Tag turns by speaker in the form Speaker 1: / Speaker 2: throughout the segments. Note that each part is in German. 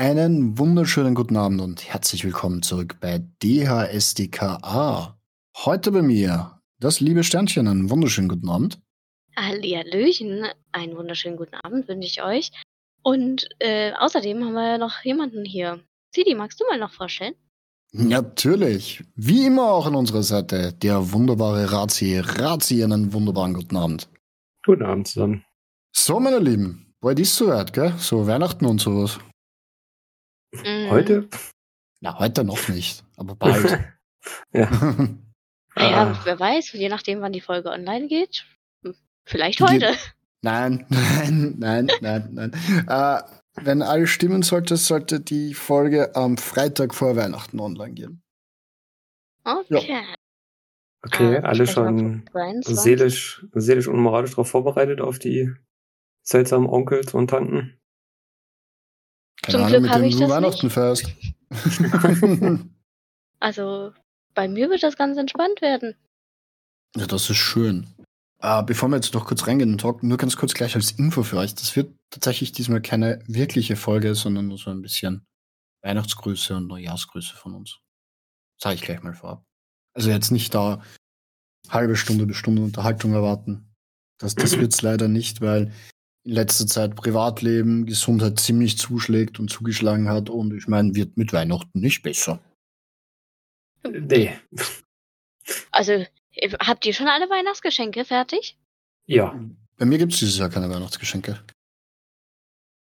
Speaker 1: Einen wunderschönen guten Abend und herzlich willkommen zurück bei DHSDKA. Heute bei mir das liebe Sternchen. Einen wunderschönen guten Abend.
Speaker 2: Hallihallöchen, einen wunderschönen guten Abend wünsche ich euch. Und äh, außerdem haben wir noch jemanden hier. Sidi, magst du mal noch vorstellen?
Speaker 1: Natürlich. Wie immer auch an unserer Seite der wunderbare Razi. Razi, einen wunderbaren guten Abend.
Speaker 3: Guten Abend zusammen.
Speaker 1: So, meine Lieben, bald ist soweit, gell? So Weihnachten und sowas.
Speaker 2: Mhm.
Speaker 3: Heute?
Speaker 1: Na, heute noch nicht, aber bald.
Speaker 3: ja.
Speaker 2: Naja,
Speaker 3: Ah.
Speaker 2: wer weiß, je nachdem, wann die Folge online geht. Hm, Vielleicht
Speaker 1: Die
Speaker 2: heute.
Speaker 1: Nein, nein, nein, nein, nein. Äh, wenn alles stimmen sollte, sollte die Folge am Freitag vor Weihnachten online gehen.
Speaker 2: Okay.
Speaker 3: Okay,
Speaker 2: Ah,
Speaker 3: alle schon
Speaker 2: von 23.
Speaker 3: seelisch, seelisch und moralisch darauf vorbereitet auf die seltsamen Onkels und Tanten.
Speaker 1: Keine
Speaker 2: Zum
Speaker 1: Ahnung,
Speaker 2: Glück
Speaker 1: mit
Speaker 2: habe
Speaker 1: dem
Speaker 2: ich
Speaker 1: du
Speaker 2: das
Speaker 1: Weihnachten feierst.
Speaker 2: Also, bei mir wird das ganz entspannt werden.
Speaker 1: ja, das ist schön. Äh, bevor wir jetzt noch kurz reingehen in den Talk, nur ganz kurz gleich als Info für euch. Das wird tatsächlich diesmal keine wirkliche Folge, sondern nur so ein bisschen Weihnachtsgrüße und Neujahrsgrüße von uns. Sage ich gleich mal vorab. Also jetzt nicht da halbe Stunde bis Stunde Unterhaltung erwarten. Das, das wird's leider nicht, weil in letzter Zeit Privatleben, Gesundheit ziemlich zuschlägt und zugeschlagen hat und ich meine, wird mit Weihnachten nicht besser.
Speaker 3: Nee.
Speaker 2: Also, äh, habt ihr schon alle Weihnachtsgeschenke fertig?
Speaker 3: Ja.
Speaker 1: Bei mir gibt's dieses Jahr keine Weihnachtsgeschenke.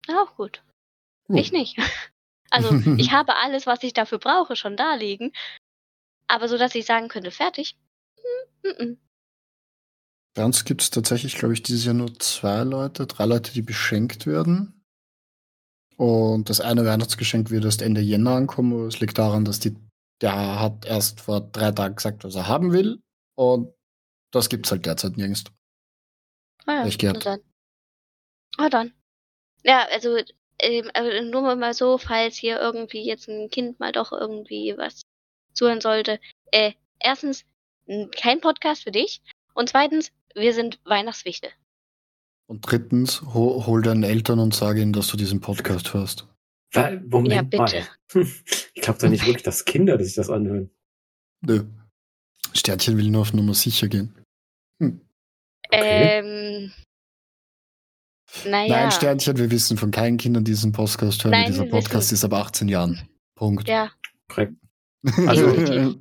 Speaker 2: Auch gut.
Speaker 1: Gut.
Speaker 2: Ich nicht. Also, ich habe alles, was ich dafür brauche, schon da liegen. Aber so, dass ich sagen könnte, fertig. Hm, mm, mm.
Speaker 1: Bei uns gibt es tatsächlich, glaube ich, dieses Jahr nur zwei Leute, drei Leute, die beschenkt werden. Und das eine Weihnachtsgeschenk wird erst Ende Jänner ankommen. Es liegt daran, dass die, der hat erst vor drei Tagen gesagt, was er haben will. Und das gibt's halt derzeit nirgends.
Speaker 2: Ah ja,
Speaker 1: Pech gehabt.
Speaker 2: dann. Ah dann. Ja, also ähm, nur mal so, falls hier irgendwie jetzt ein Kind mal doch irgendwie was zuhören sollte. Äh, erstens, kein Podcast für dich. Und zweitens, wir sind Weihnachtswichte.
Speaker 1: Und drittens, ho hol deinen Eltern und sage ihnen, dass du diesen Podcast hörst.
Speaker 3: Moment
Speaker 2: Ja, bitte.
Speaker 3: mal. Ich glaube doch nicht wirklich, dass Kinder sich das anhören.
Speaker 1: Nö. Sternchen will nur auf Nummer sicher gehen.
Speaker 3: Okay.
Speaker 2: Ähm. Naja.
Speaker 1: Nein, Sternchen, wir wissen von keinen Kindern, die diesen Podcast hören.
Speaker 2: Nein,
Speaker 1: Dieser Podcast
Speaker 2: wissen.
Speaker 1: ist ab 18 Jahren. Punkt.
Speaker 2: Ja,
Speaker 3: Korrekt. Also.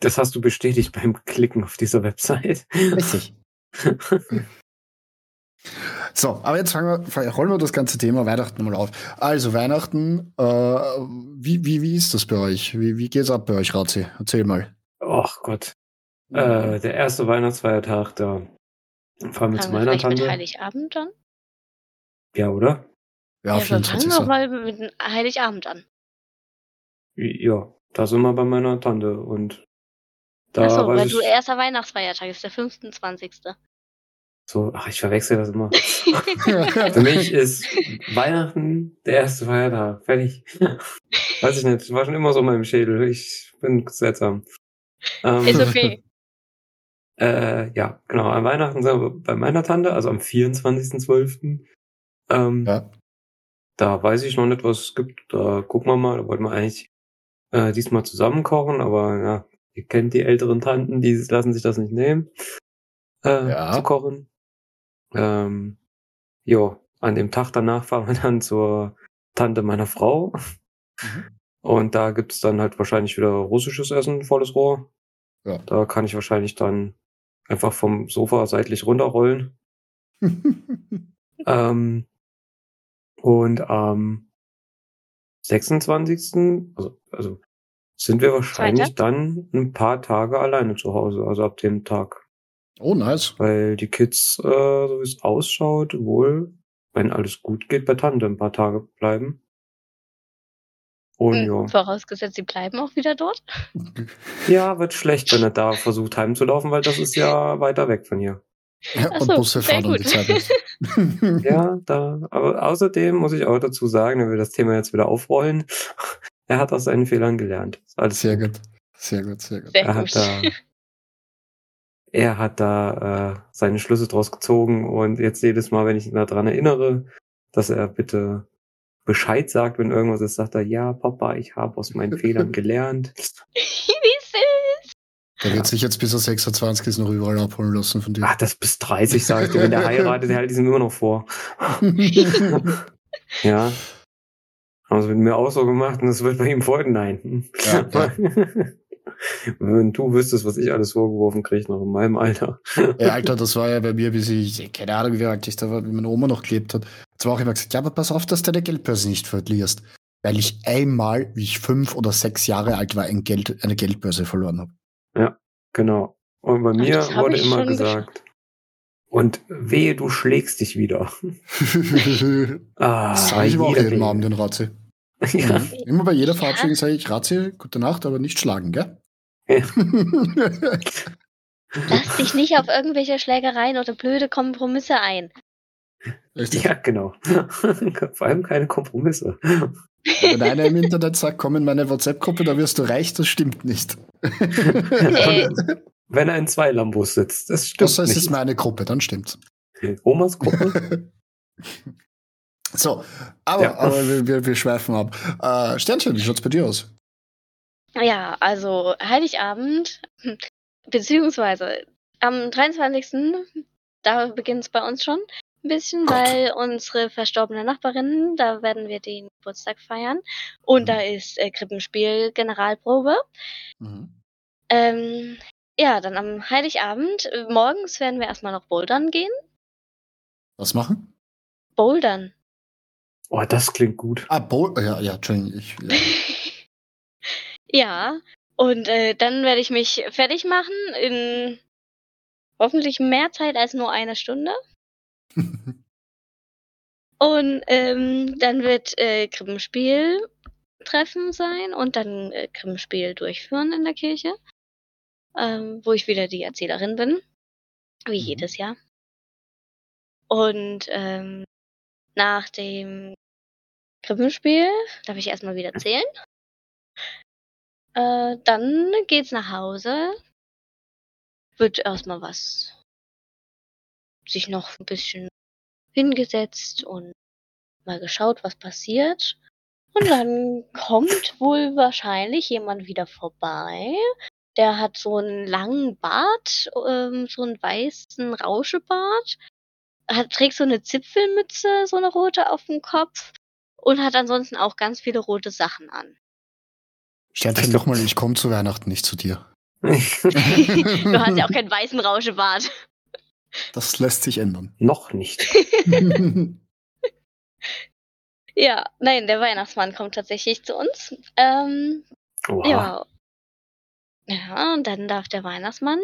Speaker 3: Das hast du bestätigt beim Klicken auf dieser Website.
Speaker 1: Richtig. So, aber jetzt fangen wir, rollen wir das ganze Thema Weihnachten mal auf. Also Weihnachten, äh, wie, wie, wie ist das bei euch? Wie, wie geht's ab bei euch, Razi? Erzähl mal.
Speaker 3: Ach Gott. Äh, der erste Weihnachtsfeiertag, da fahren wir zu
Speaker 2: fangen wir
Speaker 3: meiner
Speaker 2: vielleicht mit
Speaker 3: Tante.
Speaker 2: Heiligabend an?
Speaker 3: Ja, oder?
Speaker 1: Ja,
Speaker 2: wir fangen
Speaker 1: 24.
Speaker 2: doch mal mit Heiligabend an.
Speaker 3: Ja, da sind wir bei meiner Tante und da
Speaker 2: Achso, weil
Speaker 3: ich
Speaker 2: du erster Weihnachtsfeiertag ist der 25.
Speaker 3: so, ach, ich verwechsel das immer. Für mich ist Weihnachten der erste Feiertag. Fertig. Weiß ich nicht. War schon immer so in meinem Schädel. Ich bin seltsam. Ähm,
Speaker 2: ist okay.
Speaker 3: Äh, ja, genau. An Weihnachten sind wir bei meiner Tante, also am 24.12. Ähm,
Speaker 1: ja.
Speaker 3: Da weiß ich noch nicht, was es gibt. Da gucken wir mal. Da wollten wir eigentlich äh, diesmal zusammen kochen, aber ja, ihr kennt die älteren Tanten, die lassen sich das nicht nehmen, äh,
Speaker 1: Ja.
Speaker 3: zu kochen. Ähm, jo, an dem Tag danach fahren wir dann zur Tante meiner Frau.
Speaker 1: Mhm.
Speaker 3: Und da gibt's dann halt wahrscheinlich wieder russisches Essen, volles Rohr.
Speaker 1: Ja.
Speaker 3: Da kann ich wahrscheinlich dann einfach vom Sofa seitlich runterrollen. Ähm, und am 26. Also, also sind wir wahrscheinlich
Speaker 2: Zweiter?
Speaker 3: dann ein paar Tage alleine zu Hause, also ab dem Tag.
Speaker 1: oh, nice.
Speaker 3: Weil die Kids, äh, so wie es ausschaut, wohl, wenn alles gut geht, bei Tante ein paar Tage bleiben. Und
Speaker 2: Hm,
Speaker 3: ja.
Speaker 2: Vorausgesetzt, sie bleiben auch wieder dort.
Speaker 3: Ja, wird schlecht, wenn er da versucht heimzulaufen, weil das ist ja weiter weg von hier.
Speaker 1: Ja, und
Speaker 2: so,
Speaker 1: Busse fahren um die. Zeit. nicht.
Speaker 3: Ja, da, aber außerdem muss ich auch dazu sagen, wenn wir das Thema jetzt wieder aufrollen, er hat aus seinen Fehlern gelernt. Ist Alles
Speaker 1: Sehr gut. Sehr gut, sehr gut.
Speaker 2: Sehr
Speaker 3: Er
Speaker 2: gut.
Speaker 3: hat da, er hat da äh, seine Schlüsse draus gezogen und jetzt jedes Mal, wenn ich ihn daran erinnere, dass er bitte Bescheid sagt, wenn irgendwas ist, sagt er, ja, Papa, ich habe aus meinen Fehlern gelernt.
Speaker 2: Wie süß.
Speaker 1: Der wird sich jetzt bis er 26 ist noch überall abholen lassen von dir.
Speaker 3: Ach, das bis 30, sag ich dir. Wenn der heiratet, der hält diesem immer noch vor. ja. Haben es mit mir auch so gemacht und das wird bei ihm folgen? Nein.
Speaker 1: Ja, ja.
Speaker 3: Wenn du wüsstest, was ich alles vorgeworfen kriege, noch in meinem Alter.
Speaker 1: Ja, Alter, das war ja bei mir, bis ich, keine Ahnung, wie alt ich da war, wie meine Oma noch gelebt hat. Jetzt war auch immer gesagt, ja, aber pass auf, dass du deine Geldbörse nicht verlierst. Weil ich einmal, wie ich fünf oder sechs Jahre alt war, ein Geld, eine Geldbörse verloren habe.
Speaker 3: Ja, genau. Und bei mir wurde
Speaker 2: ich
Speaker 3: immer
Speaker 2: schon
Speaker 3: gesagt, und wehe, du schlägst dich wieder. Ah,
Speaker 1: das sage ich aber auch jeden. Abend den Ratzi.
Speaker 3: Ja.
Speaker 1: Mhm. Immer bei jeder
Speaker 2: Ja.
Speaker 1: Verabschiedung sage ich, Ratzi, gute Nacht, aber nicht schlagen, gell?
Speaker 3: Ja.
Speaker 2: Lass dich nicht auf irgendwelche Schlägereien oder blöde Kompromisse ein.
Speaker 1: Richtig.
Speaker 3: ja, genau. Vor allem keine Kompromisse.
Speaker 1: Wenn einer im Internet sagt, komm in meine WhatsApp-Gruppe, da wirst du reich, das stimmt nicht.
Speaker 2: Äh,
Speaker 3: Wenn er in zwei Lambos sitzt, das stimmt
Speaker 1: Das heißt, es ist
Speaker 3: nicht.
Speaker 1: meine Gruppe, dann stimmt's.
Speaker 3: Omas Gruppe?
Speaker 1: So, aber,
Speaker 3: Ja.
Speaker 1: aber wir, wir, wir schweifen ab. Äh, Sternchen, wie schaut's bei dir aus?
Speaker 2: Ja, also Heiligabend, beziehungsweise am 23. da beginnt es bei uns schon ein bisschen,
Speaker 1: Gott.
Speaker 2: weil unsere verstorbene Nachbarin, da werden wir den Geburtstag feiern und
Speaker 1: Mhm.
Speaker 2: da ist äh, Krippenspiel Generalprobe.
Speaker 1: Mhm.
Speaker 2: Ähm, ja, dann am Heiligabend, äh, morgens werden wir erstmal noch bouldern gehen.
Speaker 1: Was machen?
Speaker 2: Bouldern.
Speaker 3: Oh, das klingt gut.
Speaker 1: Ah, Bo ja, ja, Entschuldigung, ich, ja.
Speaker 2: Ja, und äh, dann werde ich mich fertig machen in hoffentlich mehr Zeit als nur eine Stunde. Und ähm, dann wird äh, Krippenspiel Treffen sein und dann äh, Krippenspiel durchführen in der Kirche, ähm, wo ich wieder die Erzählerin bin, wie
Speaker 1: Mhm.
Speaker 2: jedes Jahr. Und ähm, nach dem Krippenspiel darf ich erstmal wieder zählen. Äh, dann geht's nach Hause. Wird erstmal was sich noch ein bisschen hingesetzt und mal geschaut, was passiert. Und dann kommt wohl wahrscheinlich jemand wieder vorbei. Der hat so einen langen Bart, ähm, so einen weißen Rauschebart, hat, trägt so eine Zipfelmütze, so eine rote auf dem Kopf und hat ansonsten auch ganz viele rote Sachen an.
Speaker 1: Sternchen, nochmal, ich komme zu Weihnachten nicht zu dir.
Speaker 2: Du hast ja auch keinen weißen Rauschebart.
Speaker 1: Das lässt sich ändern.
Speaker 3: Noch nicht.
Speaker 2: Ja, nein, der Weihnachtsmann kommt tatsächlich zu uns. Ähm,
Speaker 3: Oha.
Speaker 2: ja. Ja, und dann darf der Weihnachtsmann,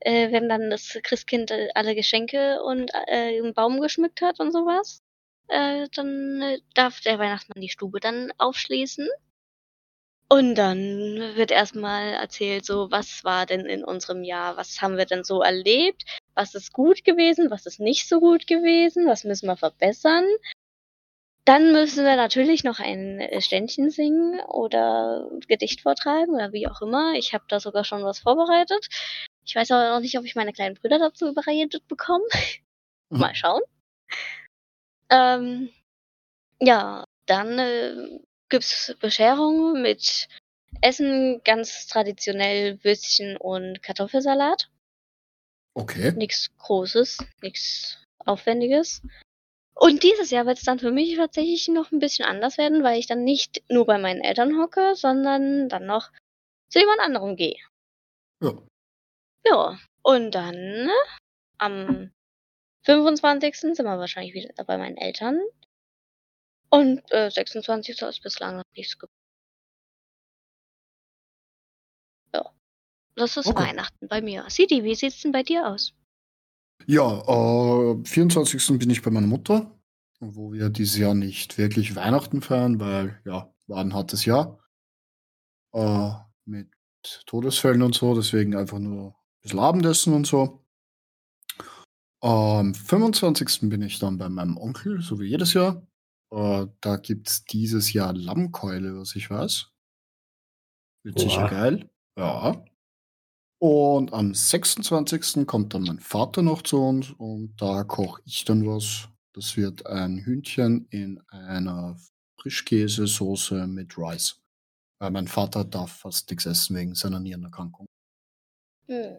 Speaker 2: äh, wenn dann das Christkind äh, alle Geschenke und äh, einen Baum geschmückt hat und sowas, äh, dann äh, darf der Weihnachtsmann die Stube dann aufschließen. Und dann wird erstmal erzählt, so, was war denn in unserem Jahr, was haben wir denn so erlebt, was ist gut gewesen, was ist nicht so gut gewesen, was müssen wir verbessern. Dann müssen wir natürlich noch ein äh, Ständchen singen oder Gedicht vortragen oder wie auch immer. Ich habe da sogar schon was vorbereitet. Ich weiß aber noch nicht, ob ich meine kleinen Brüder dazu überredet bekomme. Mal schauen. Ähm, ja, dann äh, gibt's Bescherung mit Essen, ganz traditionell Würstchen und Kartoffelsalat.
Speaker 1: Okay.
Speaker 2: Nichts Großes, nichts Aufwendiges. Und dieses Jahr wird es dann für mich tatsächlich noch ein bisschen anders werden, weil ich dann nicht nur bei meinen Eltern hocke, sondern dann noch zu jemand anderem gehe.
Speaker 1: Ja.
Speaker 2: Ja, und dann am 25. sind wir wahrscheinlich wieder bei meinen Eltern. Und äh, 26. ist bislang noch nichts geplant. Ja. Das ist
Speaker 1: Okay.
Speaker 2: Weihnachten bei mir. Sidi, wie sieht's denn bei dir aus?
Speaker 1: Ja, äh, 24. bin ich bei meiner Mutter, wo wir dieses Jahr nicht wirklich Weihnachten feiern, weil, ja, war ein hartes Jahr. Äh, mit Todesfällen und so, deswegen einfach nur bisschen Abendessen und so. Am 25. bin ich dann bei meinem Onkel, so wie jedes Jahr. Äh, da gibt's dieses Jahr Lammkeule, was ich weiß. Wird sicher
Speaker 3: Oha.
Speaker 1: geil. Ja. Und am 26. kommt dann mein Vater noch zu uns und da koche ich dann was. Das wird ein Hühnchen in einer Frischkäsesoße mit Rice. Weil mein Vater darf fast nichts essen wegen seiner Nierenerkrankung.
Speaker 2: Hm.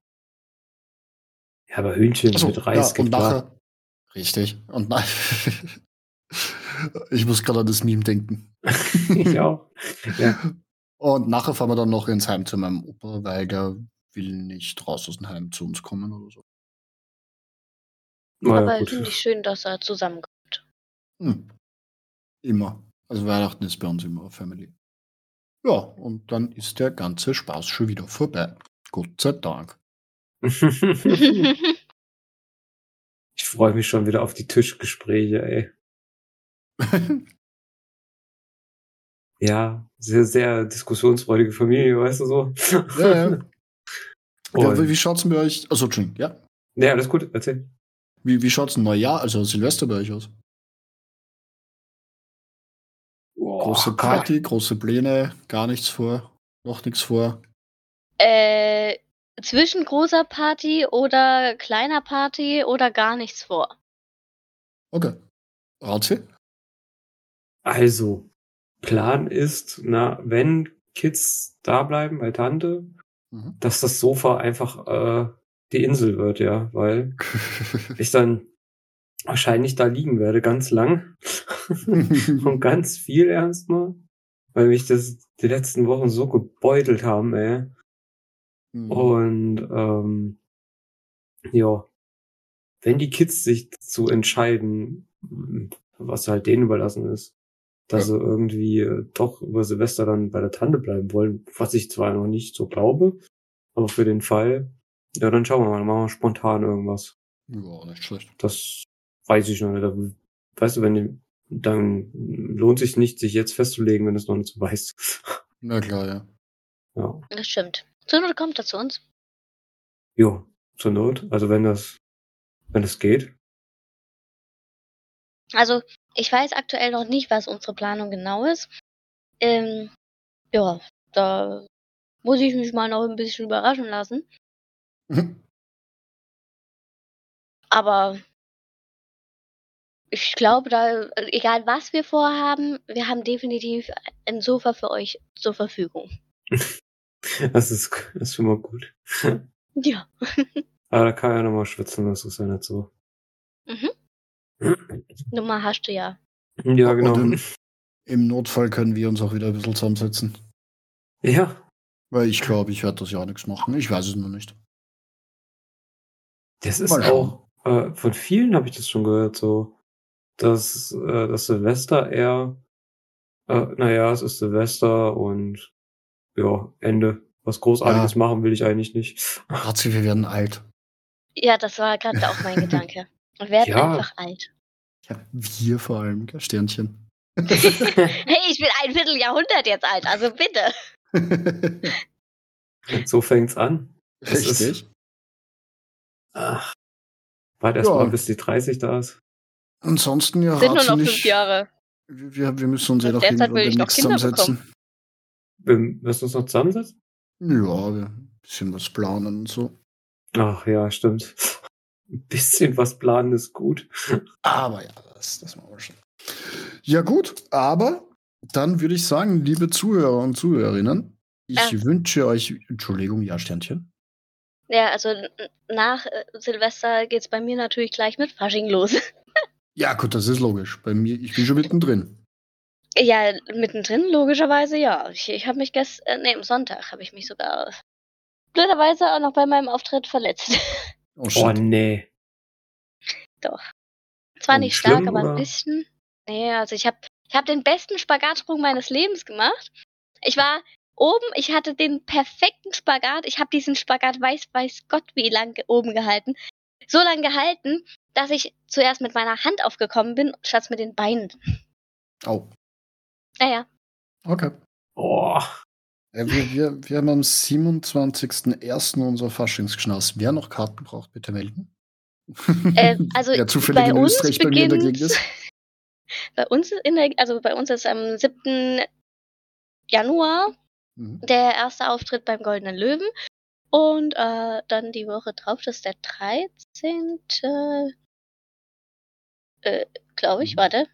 Speaker 3: Ja, aber Hühnchen
Speaker 1: Also,
Speaker 3: mit Reis
Speaker 1: ja,
Speaker 3: geht
Speaker 1: und
Speaker 3: klar.
Speaker 1: nachher. Richtig. Und nach, ich muss gerade an das Meme denken.
Speaker 3: ich auch. Ja.
Speaker 1: Und nachher fahren wir dann noch ins Heim zu meinem Opa, weil der will nicht raus aus dem Heim zu uns kommen oder so.
Speaker 3: Naja,
Speaker 2: Aber
Speaker 3: gut.
Speaker 2: finde ich schön, dass er zusammenkommt.
Speaker 1: Hm. Immer. Also Weihnachten ist bei uns immer Family. Ja, und dann ist der ganze Spaß schon wieder vorbei. Gott sei Dank.
Speaker 3: ich freue mich schon wieder auf die Tischgespräche, ey. Ja, sehr, sehr diskussionsfreudige Familie, weißt du so.
Speaker 1: Ja, ja. ja wie schaut's denn bei euch? Also, Entschuldigung, ja.
Speaker 3: ja, alles gut, erzähl.
Speaker 1: Wie, wie schaut's ein Neujahr, also Silvester bei euch aus? Große
Speaker 3: Boah,
Speaker 1: Party, große Pläne, gar nichts vor, noch nichts vor.
Speaker 2: äh, zwischen großer Party oder kleiner Party oder gar nichts vor.
Speaker 1: Okay. Razi?
Speaker 3: Also, Plan ist, na, wenn Kids da bleiben bei Tante,
Speaker 1: Mhm.
Speaker 3: dass das Sofa einfach äh, die Insel wird, ja, weil ich dann wahrscheinlich da liegen werde, ganz lang und ganz viel erstmal, weil mich das die letzten Wochen so gebeutelt haben, ey.
Speaker 1: Mhm.
Speaker 3: Und ähm, ja, wenn die Kids sich dazu entscheiden, was halt denen überlassen ist, dass
Speaker 1: Ja.
Speaker 3: sie irgendwie äh, doch über Silvester dann bei der Tante bleiben wollen, was ich zwar noch nicht so glaube, aber für den Fall, ja, dann schauen wir mal, dann machen wir spontan irgendwas.
Speaker 1: Ja, nicht schlecht.
Speaker 3: Das weiß ich noch nicht. Weißt du, wenn die, dann lohnt sich nicht, sich jetzt festzulegen, wenn du es noch nicht so weißt.
Speaker 1: Na klar, ja.
Speaker 3: ja.
Speaker 2: Das stimmt. Zur Not kommt er zu uns.
Speaker 3: Jo, zur Not. Also wenn das, wenn das geht.
Speaker 2: Also, ich weiß aktuell noch nicht, was unsere Planung genau ist. Ähm, ja, da muss ich mich mal noch ein bisschen überraschen lassen. Aber ich glaube, da, egal was wir vorhaben, wir haben definitiv ein Sofa für euch zur Verfügung.
Speaker 3: Das ist, das ist schon mal gut.
Speaker 2: Ja.
Speaker 3: Aber da kann ja nochmal schwitzen, das ist ja nicht so.
Speaker 2: Mhm. Nummer hast du ja.
Speaker 3: Ja, genau.
Speaker 1: Im, im Notfall können wir uns auch wieder ein bisschen zusammensetzen.
Speaker 3: Ja,
Speaker 1: Weil ich glaube, ich werde das ja nichts machen. Ich weiß es noch nicht.
Speaker 3: das ist auch, äh, von vielen habe ich das schon gehört, so, dass äh, das Silvester eher, äh, naja, es ist Silvester und ja, Ende. Was Großartiges
Speaker 1: Ja.
Speaker 3: machen will ich eigentlich nicht.
Speaker 1: Razi, wir werden alt.
Speaker 2: Ja, das war gerade auch mein Gedanke. Und werden
Speaker 3: Ja.
Speaker 2: einfach alt.
Speaker 1: Ja, wir vor allem, Sternchen.
Speaker 2: Hey, ich bin ein Vierteljahrhundert jetzt alt, also bitte.
Speaker 3: so fängt's an. Das ist-
Speaker 1: Richtig.
Speaker 3: Ach, warte erst
Speaker 1: Ja.
Speaker 3: mal, bis die 30 da ist.
Speaker 1: Ansonsten, ja,
Speaker 2: Sind nur noch
Speaker 1: nicht.
Speaker 2: fünf Jahre.
Speaker 1: Wir, wir müssen uns ja
Speaker 2: In
Speaker 1: noch
Speaker 2: will ich noch Kinder
Speaker 1: zusammensetzen.
Speaker 3: Wir müssen uns noch zusammensetzen?
Speaker 1: Ja, wir ein bisschen was planen und so.
Speaker 3: Ach ja, stimmt. Ein bisschen was planen ist gut.
Speaker 1: Aber ja, das, das machen wir schon. Ja, gut, aber dann würde ich sagen, liebe Zuhörer und Zuhörerinnen, ich
Speaker 2: Ja.
Speaker 1: wünsche euch, Entschuldigung, ja, Sternchen.
Speaker 2: Ja, also nach äh, Silvester geht's bei mir natürlich gleich mit Fasching los.
Speaker 1: Ja, gut, das ist logisch. Bei mir, ich bin schon mittendrin.
Speaker 2: Ja, mittendrin logischerweise ja. Ich, ich habe mich gestern, äh, nee, am Sonntag habe ich mich sogar blöderweise auch noch bei meinem Auftritt verletzt.
Speaker 1: Oh,
Speaker 3: Oh nee.
Speaker 2: Zwar
Speaker 3: Und
Speaker 2: nicht stark,
Speaker 3: schlimm,
Speaker 2: aber
Speaker 3: oder?
Speaker 2: ein bisschen. Nee, also ich habe ich hab den besten Spagatsprung meines Lebens gemacht. Ich war oben, ich hatte den perfekten Spagat. Ich habe diesen Spagat weiß, weiß Gott wie lang oben gehalten. So lang gehalten, dass ich zuerst mit meiner Hand aufgekommen bin, statt mit den Beinen.
Speaker 1: Oh,
Speaker 2: Naja,
Speaker 1: okay.
Speaker 3: Oh.
Speaker 1: Ja, wir, wir, wir haben am 27.01. unser Faschingsgeschnaß. Wer noch Karten braucht, bitte melden.
Speaker 2: äh, also
Speaker 1: Wer zufällig
Speaker 2: bei
Speaker 1: in
Speaker 2: uns
Speaker 1: Österreich bei mir in der
Speaker 2: beginnt,
Speaker 1: Gegend ist.
Speaker 2: bei uns in der, also bei uns ist am 7. Januar
Speaker 1: Mhm.
Speaker 2: der erste Auftritt beim Goldenen Löwen. Und äh, dann die Woche drauf, das ist der 13. Äh, glaube ich,
Speaker 1: Mhm.
Speaker 2: warte.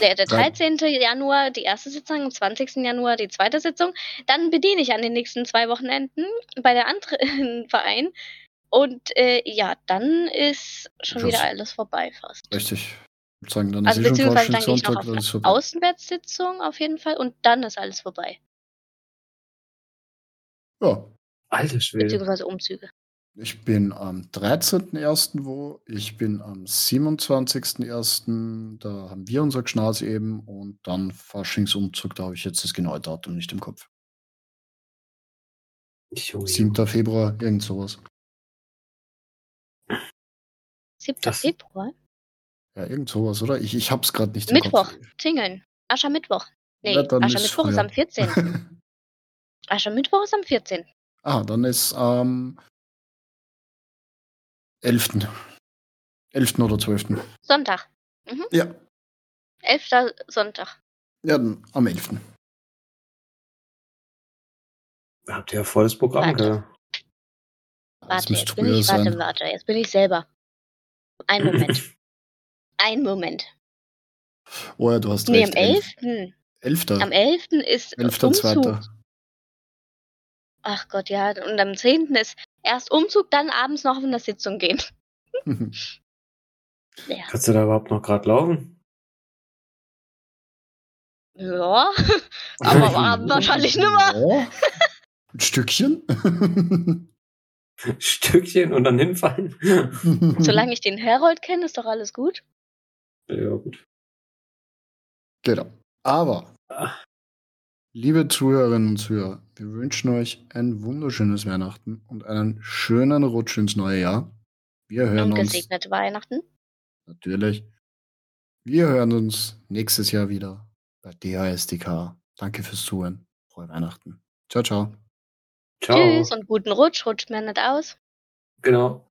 Speaker 2: Der, der
Speaker 1: Drei-
Speaker 2: 13. Januar die erste Sitzung, am 20. Januar die zweite Sitzung. Dann bediene ich an den nächsten zwei Wochenenden bei der anderen Verein. Und äh, ja, dann ist schon
Speaker 1: Das-
Speaker 2: wieder alles vorbei fast.
Speaker 1: Richtig. Sagen, dann
Speaker 2: Also
Speaker 1: ist eh schon
Speaker 2: beziehungsweise dann gehe ich noch auf eine. Außenwärtssitzung auf jeden Fall und dann ist alles vorbei.
Speaker 1: Ja,
Speaker 3: Alter Schwede.
Speaker 2: Beziehungsweise Umzüge.
Speaker 1: Ich bin am 13.01. wo, ich bin am 27.01. Da haben wir unser Gschnaz eben und dann Faschingsumzug, da habe ich jetzt das genaue Datum nicht im Kopf.
Speaker 3: Junge,
Speaker 1: 7. Februar, irgend sowas.
Speaker 2: 7.
Speaker 3: Das-
Speaker 2: Februar?
Speaker 1: Ja, irgend sowas, oder? Ich, ich hab's gerade nicht im
Speaker 2: Mittwoch.
Speaker 1: Kopf.
Speaker 2: Zingeln. Aschermittwoch. Nee,
Speaker 1: Ja, ist
Speaker 2: Aschermittwoch ist
Speaker 1: früher.
Speaker 2: am 14. Aschermittwoch ist am 14.
Speaker 1: ah, dann ist am 11. 11. oder 12.
Speaker 2: Sonntag.
Speaker 1: Ja,
Speaker 2: 11. Sonntag.
Speaker 1: ja dann am 11.
Speaker 3: Habt ihr ja volles Programm,
Speaker 2: Warte.
Speaker 3: gell?
Speaker 2: Warte, jetzt bin ich, warte,
Speaker 1: sein.
Speaker 2: warte, jetzt bin ich selber. Ein Moment. Ein Moment.
Speaker 1: Oh ja, du hast
Speaker 2: Nee, am
Speaker 1: recht.
Speaker 2: 11.
Speaker 1: 11.
Speaker 2: Am 11. ist
Speaker 1: 11.
Speaker 2: Umzug.
Speaker 1: Zweiter.
Speaker 2: Ach Gott, ja. Und am 10. ist erst Umzug, dann abends noch in der Sitzung gehen. Ja.
Speaker 3: Kannst du da überhaupt noch gerade laufen?
Speaker 2: Ja. Aber am Abend wahrscheinlich nimmer.
Speaker 1: Ja. Ein Stückchen.
Speaker 3: Stückchen und dann hinfallen?
Speaker 2: Solange ich den Herold kenne, ist doch alles gut.
Speaker 3: ja, gut.
Speaker 1: Genau. Aber,
Speaker 3: Ah.
Speaker 1: Liebe Zuhörerinnen und Zuhörer, wir wünschen euch ein wunderschönes Weihnachten und einen schönen Rutsch ins neue Jahr. Wir hören
Speaker 2: Und
Speaker 1: uns
Speaker 2: gesegnete Weihnachten.
Speaker 1: natürlich. Wir hören uns nächstes Jahr wieder bei DHSDK. Danke fürs Zuhören. Frohe Weihnachten. Ciao, ciao.
Speaker 3: Ciao.
Speaker 2: Tschüss und guten Rutsch. Rutscht mir nicht aus.
Speaker 3: Genau.